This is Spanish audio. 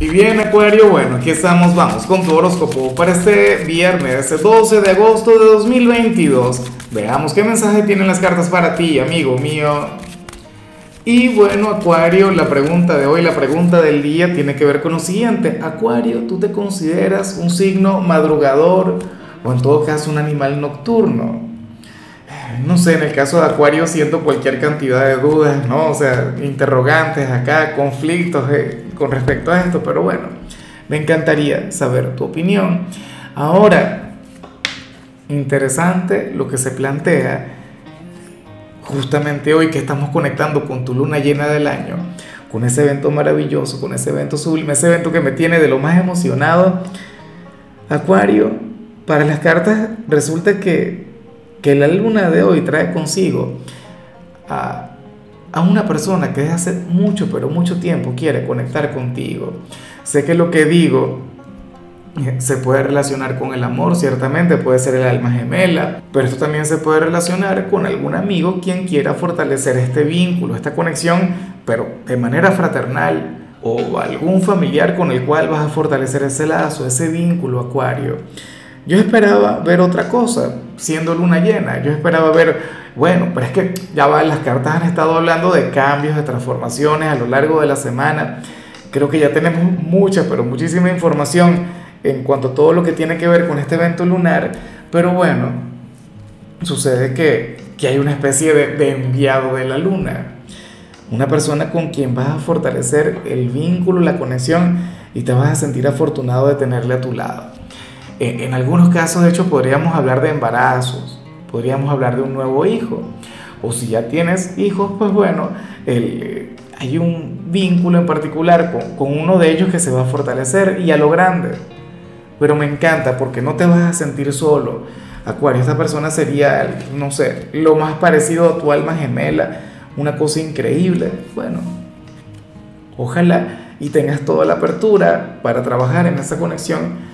Y bien, Acuario, bueno, aquí estamos, vamos con tu horóscopo para este viernes, este 12 de agosto de 2022. Veamos qué mensaje tienen las cartas para ti, amigo mío. Y bueno, Acuario, la pregunta de hoy, la pregunta del día tiene que ver con lo siguiente. Acuario, ¿tú te consideras un signo madrugador o en todo caso un animal nocturno? No sé, en el caso de Acuario siento cualquier cantidad de dudas, ¿no? O sea, interrogantes acá, conflictos eh, con respecto a esto, pero bueno, me encantaría saber tu opinión. Ahora, interesante lo que se plantea justamente hoy que estamos conectando con tu luna llena del año, con ese evento maravilloso, con ese evento sublime, ese evento que me tiene de lo más emocionado. Acuario, para las cartas resulta que, que la luna de hoy trae consigo a, a una persona que desde hace mucho, pero mucho tiempo quiere conectar contigo. Sé que lo que digo se puede relacionar con el amor, ciertamente puede ser el alma gemela, pero esto también se puede relacionar con algún amigo quien quiera fortalecer este vínculo, esta conexión, pero de manera fraternal, o algún familiar con el cual vas a fortalecer ese lazo, ese vínculo acuario. Yo esperaba ver otra cosa, siendo luna llena, yo esperaba ver, bueno, pero es que ya va, las cartas han estado hablando de cambios, de transformaciones a lo largo de la semana, creo que ya tenemos mucha, pero muchísima información en cuanto a todo lo que tiene que ver con este evento lunar, pero bueno, sucede que, que hay una especie de, de, enviado de la luna, una persona con quien vas a fortalecer el vínculo, la conexión y te vas a sentir afortunado de tenerle a tu lado. En, en algunos casos, de hecho, podríamos hablar de embarazos, podríamos hablar de un nuevo hijo, o si ya tienes hijos, pues bueno, el, hay un vínculo en particular con, con uno de ellos que se va a fortalecer y a lo grande pero me encanta porque no te vas a sentir solo. Acuario, esta persona sería, no sé, lo más parecido a tu alma gemela, una cosa increíble. Bueno, ojalá y tengas toda la apertura para trabajar en esa conexión,